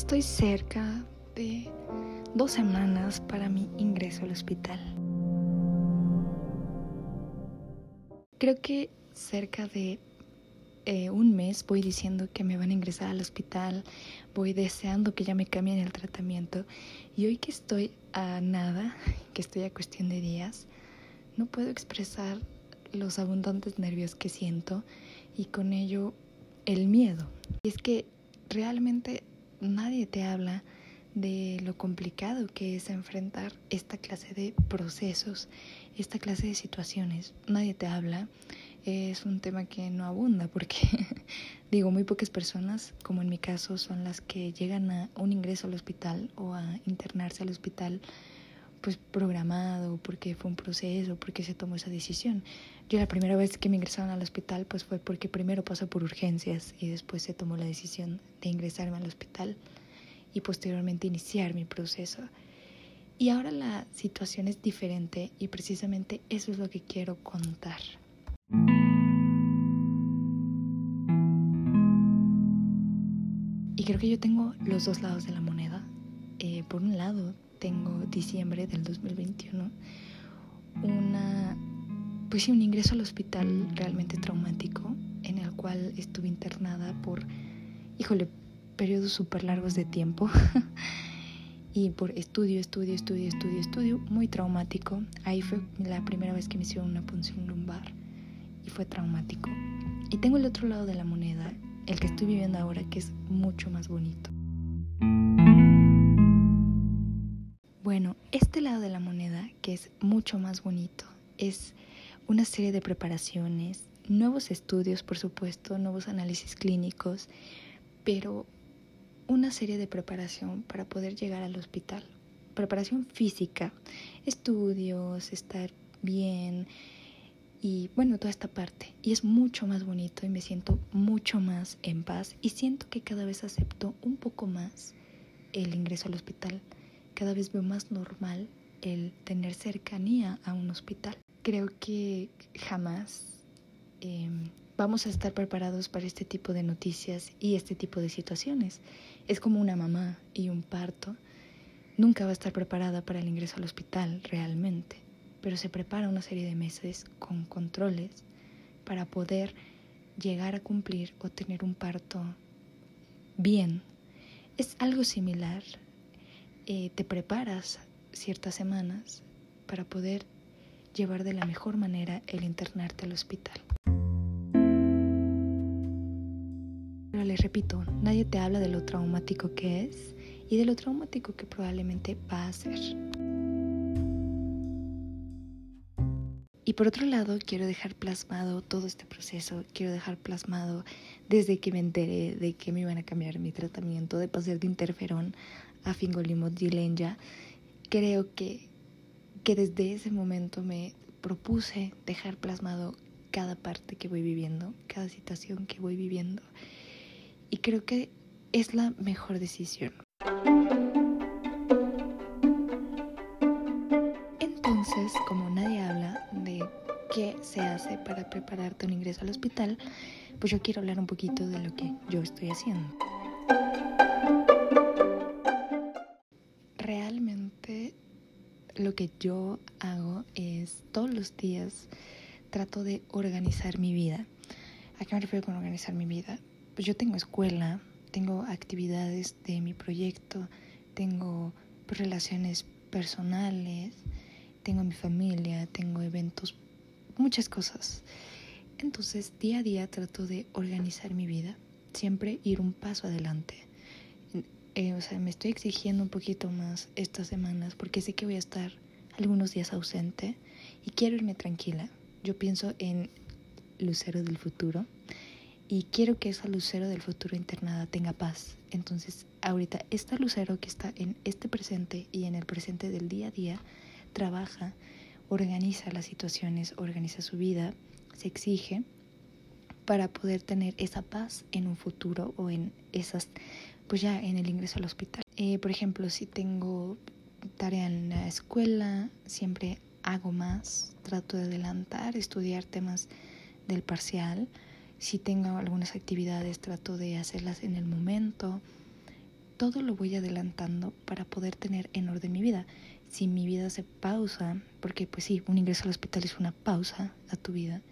Estoy cerca de dos semanas para mi ingreso al hospital. Creo que cerca de eh, un mes voy diciendo que me van a ingresar al hospital, voy deseando que ya me cambien el tratamiento y hoy que estoy a nada, que estoy a cuestión de días, no puedo expresar los abundantes nervios que siento y con ello el miedo. Y es que realmente nadie te habla de lo complicado que es enfrentar esta clase de procesos, esta clase de situaciones. Nadie te habla. Es un tema que no abunda porque, digo, muy pocas personas, como en mi caso, son las que llegan a un ingreso al hospital o a internarse al hospital pues programado, porque fue un proceso, porque se tomó esa decisión. Yo la primera vez que me ingresaron al hospital pues fue porque primero pasó por urgencias y después se tomó la decisión de ingresarme al hospital y posteriormente iniciar mi proceso. Y ahora la situación es diferente y precisamente eso es lo que quiero contar. Y creo que yo tengo los dos lados de la moneda. Eh, por un lado, tengo diciembre del 2021 una pues sí un ingreso al hospital realmente traumático en el cual estuve internada por híjole periodos súper largos de tiempo y por estudio, estudio, estudio, estudio, estudio, muy traumático. Ahí fue la primera vez que me hicieron una punción lumbar y fue traumático. Y tengo el otro lado de la moneda, el que estoy viviendo ahora, que es mucho más bonito. Es mucho más bonito, es una serie de preparaciones, nuevos estudios, por supuesto, nuevos análisis clínicos, pero una serie de preparación para poder llegar al hospital. Preparación física, estudios, estar bien y bueno, toda esta parte. Y es mucho más bonito y me siento mucho más en paz y siento que cada vez acepto un poco más el ingreso al hospital cada vez veo más normal el tener cercanía a un hospital. Creo que jamás em, vamos a estar preparados para este tipo de noticias y este tipo de situaciones. Es como una mamá y un parto. Nunca va a estar preparada para el ingreso al hospital realmente, pero se prepara una serie de meses con controles para poder llegar a cumplir o tener un parto bien. Es algo similar eh, te preparas ciertas semanas para poder llevar de la mejor manera el internarte al hospital. Pero les repito, nadie te habla de lo traumático que es y de lo traumático que probablemente va a ser. Y por otro lado, quiero dejar plasmado todo este proceso, quiero dejar plasmado desde que me enteré de que me iban a cambiar mi tratamiento de pasar de interferón a Fingolimod Dilenya, creo que, que desde ese momento me propuse dejar plasmado cada parte que voy viviendo, cada situación que voy viviendo. Y creo que es la mejor decisión. Entonces, como nadie habla de qué se hace para prepararte un ingreso al hospital, pues yo quiero hablar un poquito de lo que yo estoy haciendo. Que yo hago es todos los días trato de organizar mi vida. ¿A qué me refiero con organizar mi vida? Pues yo tengo escuela, tengo actividades de mi proyecto, tengo relaciones personales, tengo mi familia, tengo eventos, muchas cosas. Entonces, día a día trato de organizar mi vida, siempre ir un paso adelante. Eh, o sea, me estoy exigiendo un poquito más estas semanas porque sé que voy a estar algunos días ausente y quiero irme tranquila. Yo pienso en Lucero del futuro y quiero que esa Lucero del futuro internada tenga paz. Entonces, ahorita esta Lucero que está en este presente y en el presente del día a día, trabaja, organiza las situaciones, organiza su vida, se exige para poder tener esa paz en un futuro o en esas pues ya en el ingreso al hospital. Eh, por ejemplo, si tengo tarea en la escuela, siempre hago más, trato de adelantar, estudiar temas del parcial. Si tengo algunas actividades, trato de hacerlas en el momento. todo lo voy adelantando para poder tener en orden mi vida. Si mi vida se pausa, porque pues sí, un ingreso al hospital es una pausa a tu vida,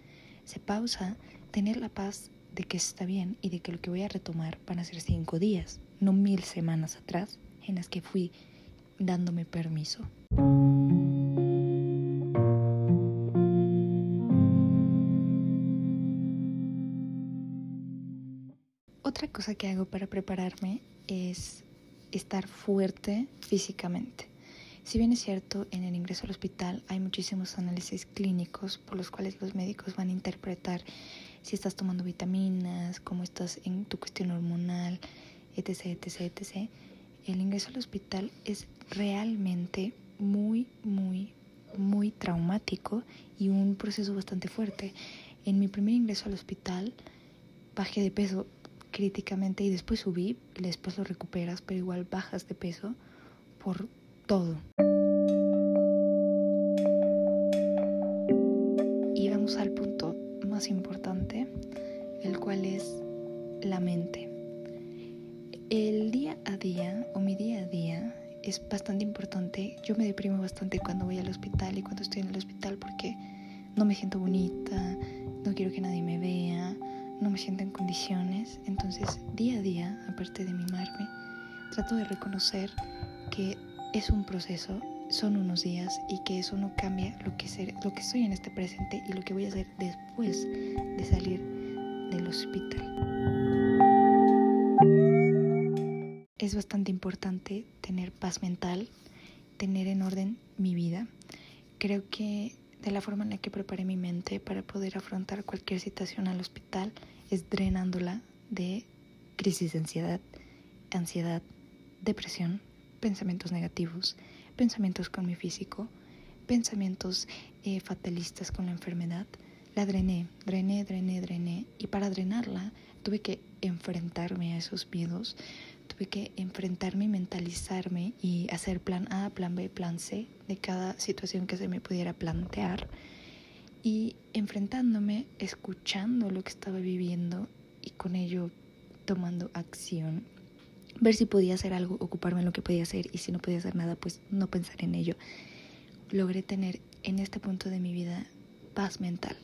se pausa, tener la paz de que está bien y de que lo que voy a retomar van a ser cinco días, no mil semanas atrás en las que fui dándome permiso. Otra cosa que hago para prepararme es estar fuerte físicamente. Si bien es cierto, en el ingreso al hospital hay muchísimos análisis clínicos por los cuales los médicos van a interpretar si estás tomando vitaminas, cómo estás en tu cuestión hormonal, etc, etc, etc. El ingreso al hospital es realmente muy, muy, muy traumático y un proceso bastante fuerte. En mi primer ingreso al hospital bajé de peso críticamente y después subí, después lo recuperas, pero igual bajas de peso por todo. Y vamos al punto más importante, el cual es la mente. El día a día o mi día a día es bastante importante. Yo me deprimo bastante cuando voy al hospital y cuando estoy en el hospital porque no me siento bonita, no quiero que nadie me vea, no me siento en condiciones. Entonces, día a día, aparte de mimarme, trato de reconocer que es un proceso, son unos días y que eso no cambia lo que, ser, lo que soy en este presente y lo que voy a hacer después de salir del hospital. Es bastante importante tener paz mental, tener en orden mi vida. Creo que de la forma en la que preparé mi mente para poder afrontar cualquier situación al hospital es drenándola de crisis de ansiedad, ansiedad, depresión, pensamientos negativos, pensamientos con mi físico, pensamientos eh, fatalistas con la enfermedad. La drené, drené, drené, drené. Y para drenarla tuve que enfrentarme a esos miedos, tuve que enfrentarme y mentalizarme y hacer plan A, plan B, plan C de cada situación que se me pudiera plantear. Y enfrentándome, escuchando lo que estaba viviendo y con ello tomando acción. Ver si podía hacer algo, ocuparme en lo que podía hacer y si no podía hacer nada, pues no pensar en ello. Logré tener en este punto de mi vida paz mental.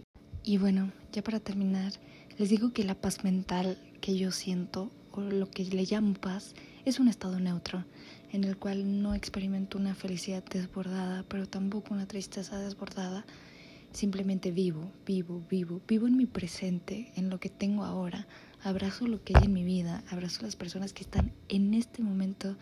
Y bueno, ya para terminar, les digo que la paz mental que yo siento lo que le llamo paz, es un estado neutro, en el cual no experimento una felicidad desbordada, pero tampoco una tristeza desbordada. Simplemente vivo, vivo, vivo, vivo en mi presente, en lo que tengo ahora. Abrazo lo que hay en mi vida, abrazo las personas que están en este momento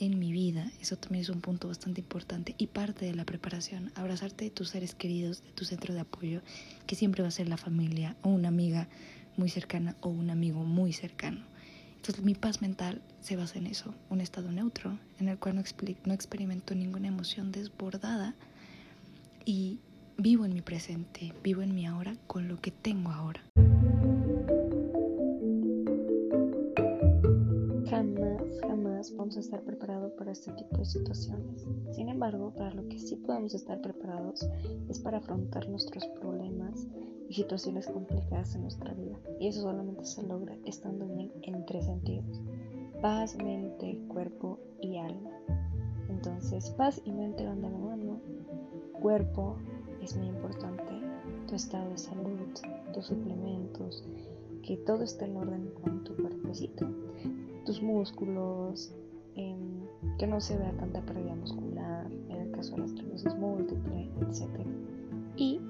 en mi vida. Eso también es un punto bastante importante y parte de la preparación. Abrazarte de tus seres queridos, de tu centro de apoyo, que siempre va a ser la familia o una amiga muy cercana o un amigo muy cercano. Entonces mi paz mental se basa en eso, un estado neutro en el cual no, no experimento ninguna emoción desbordada y vivo en mi presente, vivo en mi ahora con lo que tengo ahora. Jamás, jamás vamos a estar preparados para este tipo de situaciones. Sin embargo, para lo que sí podemos estar preparados es para afrontar nuestros problemas y situaciones complicadas en nuestra vida. Y eso solamente se logra estando bien en tres sentidos. Paz, mente, cuerpo y alma. Entonces, paz y mente van de la mano. Cuerpo es muy importante. Tu estado de salud, tus suplementos, que todo esté en orden con tu cuerpecito. Tus músculos, em, que no se vea tanta pérdida muscular, en el caso de la esclerosis múltiple, etc. Y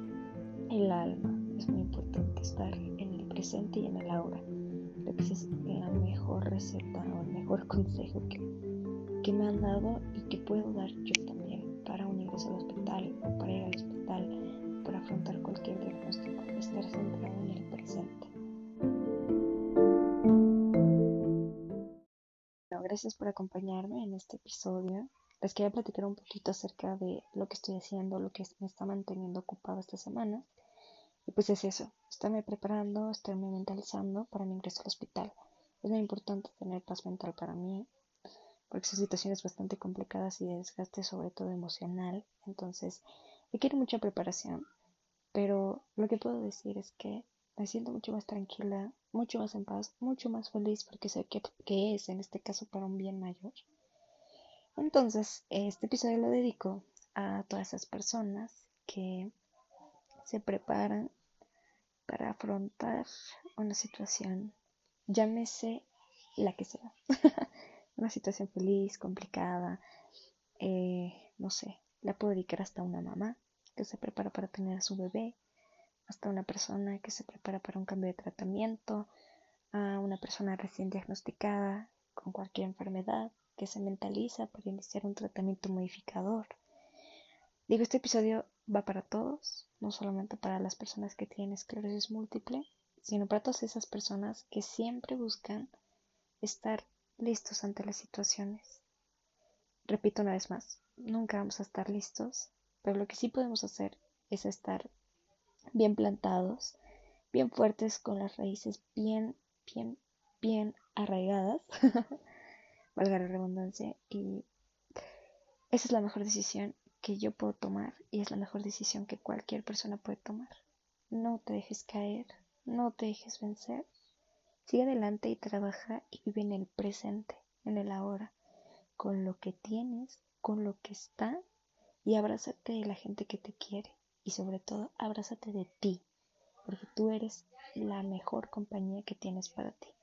el alma, es muy importante estar en el presente y en el ahora. Creo que es la mejor receta o el mejor consejo que, que me han dado y que puedo dar yo también para un ingreso al hospital o para ir al hospital, para afrontar cualquier diagnóstico, estar centrado en el presente. gracias por acompañarme en este episodio. Les quería platicar un poquito acerca de lo que estoy haciendo, lo que me está manteniendo ocupado esta semana. Y pues es eso, estarme preparando, estarme mentalizando para mi ingreso al hospital. Es muy importante tener paz mental para mí, porque son situaciones bastante complicadas y de desgaste, sobre todo emocional. Entonces, requiere mucha preparación. Pero lo que puedo decir es que me siento mucho más tranquila, mucho más en paz, mucho más feliz porque sé que, que es en este caso para un bien mayor. Entonces, este episodio lo dedico a todas esas personas que se preparan para afrontar una situación, llámese la que sea, una situación feliz, complicada, eh, no sé, la puedo dedicar hasta una mamá que se prepara para tener a su bebé, hasta una persona que se prepara para un cambio de tratamiento, a una persona recién diagnosticada con cualquier enfermedad, que se mentaliza para iniciar un tratamiento modificador. Digo, este episodio va para todos, no solamente para las personas que tienen esclerosis múltiple, sino para todas esas personas que siempre buscan estar listos ante las situaciones. Repito una vez más, nunca vamos a estar listos, pero lo que sí podemos hacer es estar bien plantados, bien fuertes, con las raíces bien, bien, bien arraigadas valga la redundancia, y esa es la mejor decisión que yo puedo tomar y es la mejor decisión que cualquier persona puede tomar. No te dejes caer, no te dejes vencer. Sigue adelante y trabaja y vive en el presente, en el ahora, con lo que tienes, con lo que está y abrázate de la gente que te quiere y sobre todo abrázate de ti, porque tú eres la mejor compañía que tienes para ti.